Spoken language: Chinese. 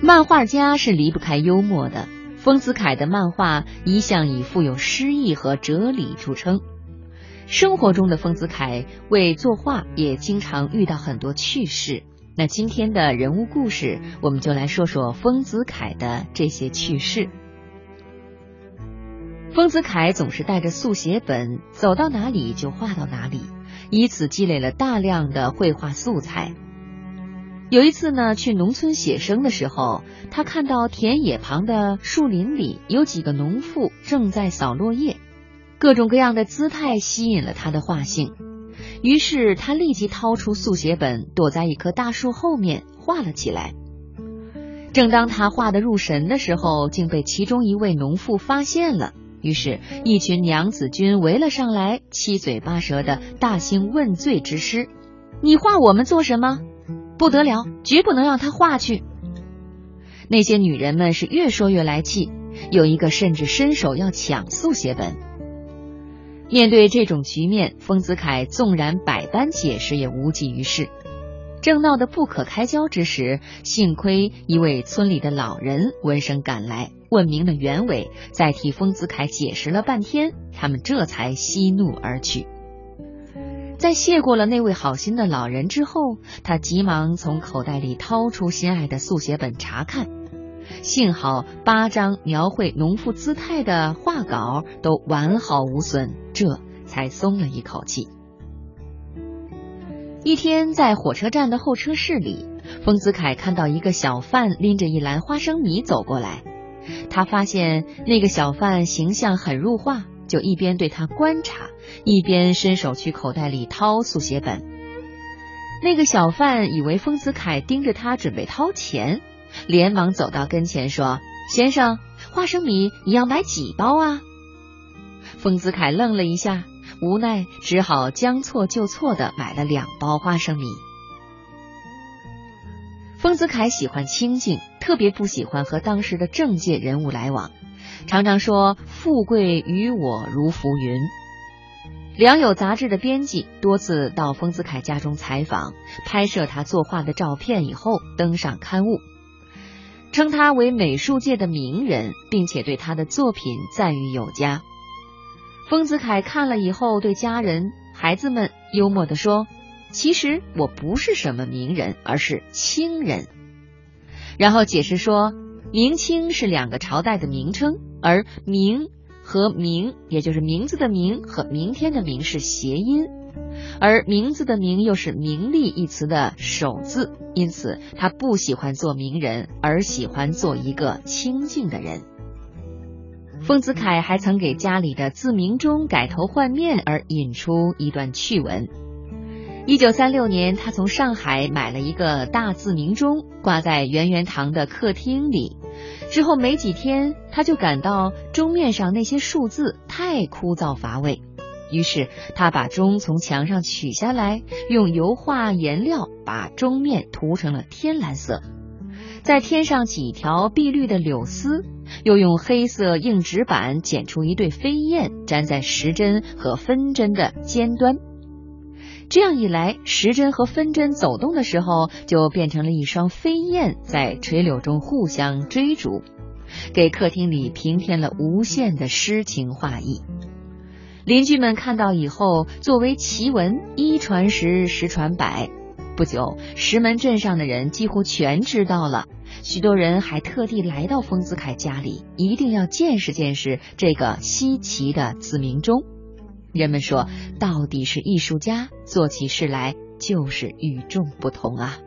漫画家是离不开幽默的，丰子恺的漫画一向以富有诗意和哲理著称。生活中的丰子恺为作画也经常遇到很多趣事。那今天的人物故事，我们就来说说丰子恺的这些趣事。丰子恺总是带着速写本，走到哪里就画到哪里，以此积累了大量的绘画素材。有一次呢，去农村写生的时候，他看到田野旁的树林里有几个农妇正在扫落叶，各种各样的姿态吸引了他的画性。于是他立即掏出速写本，躲在一棵大树后面画了起来。正当他画得入神的时候，竟被其中一位农妇发现了。于是，一群娘子军围了上来，七嘴八舌的大兴问罪之师：“你画我们做什么？”不得了，绝不能让他画去。那些女人们是越说越来气，有一个甚至伸手要抢速写本。面对这种局面，丰子恺纵然百般解释，也无济于事。正闹得不可开交之时，幸亏一位村里的老人闻声赶来，问明了原委，再替丰子恺解释了半天，他们这才息怒而去。在谢过了那位好心的老人之后，他急忙从口袋里掏出心爱的速写本查看，幸好八张描绘农妇姿态的画稿都完好无损，这才松了一口气。一天，在火车站的候车室里，丰子恺看到一个小贩拎着一篮花生米走过来，他发现那个小贩形象很入画。就一边对他观察，一边伸手去口袋里掏速写本。那个小贩以为丰子恺盯着他准备掏钱，连忙走到跟前说：“先生，花生米你要买几包啊？”丰子恺愣了一下，无奈只好将错就错的买了两包花生米。丰子恺喜欢清静，特别不喜欢和当时的政界人物来往。常常说富贵于我如浮云。良友杂志的编辑多次到丰子恺家中采访，拍摄他作画的照片以后登上刊物，称他为美术界的名人，并且对他的作品赞誉有加。丰子恺看了以后，对家人、孩子们幽默地说：“其实我不是什么名人，而是清人。”然后解释说。明清是两个朝代的名称，而明和明，也就是名字的名和明天的明是谐音，而名字的名又是名利一词的首字，因此他不喜欢做名人，而喜欢做一个清静的人。丰子恺还曾给家里的自鸣钟改头换面，而引出一段趣闻。一九三六年，他从上海买了一个大字鸣钟，挂在圆圆堂的客厅里。之后没几天，他就感到钟面上那些数字太枯燥乏味，于是他把钟从墙上取下来，用油画颜料把钟面涂成了天蓝色，再添上几条碧绿的柳丝，又用黑色硬纸板剪出一对飞燕，粘在时针和分针的尖端。这样一来，时针和分针走动的时候，就变成了一双飞燕在垂柳中互相追逐，给客厅里平添了无限的诗情画意。邻居们看到以后，作为奇闻，一传十，十传百。不久，石门镇上的人几乎全知道了，许多人还特地来到丰子恺家里，一定要见识见识这个稀奇的自鸣钟。人们说，到底是艺术家做起事来就是与众不同啊。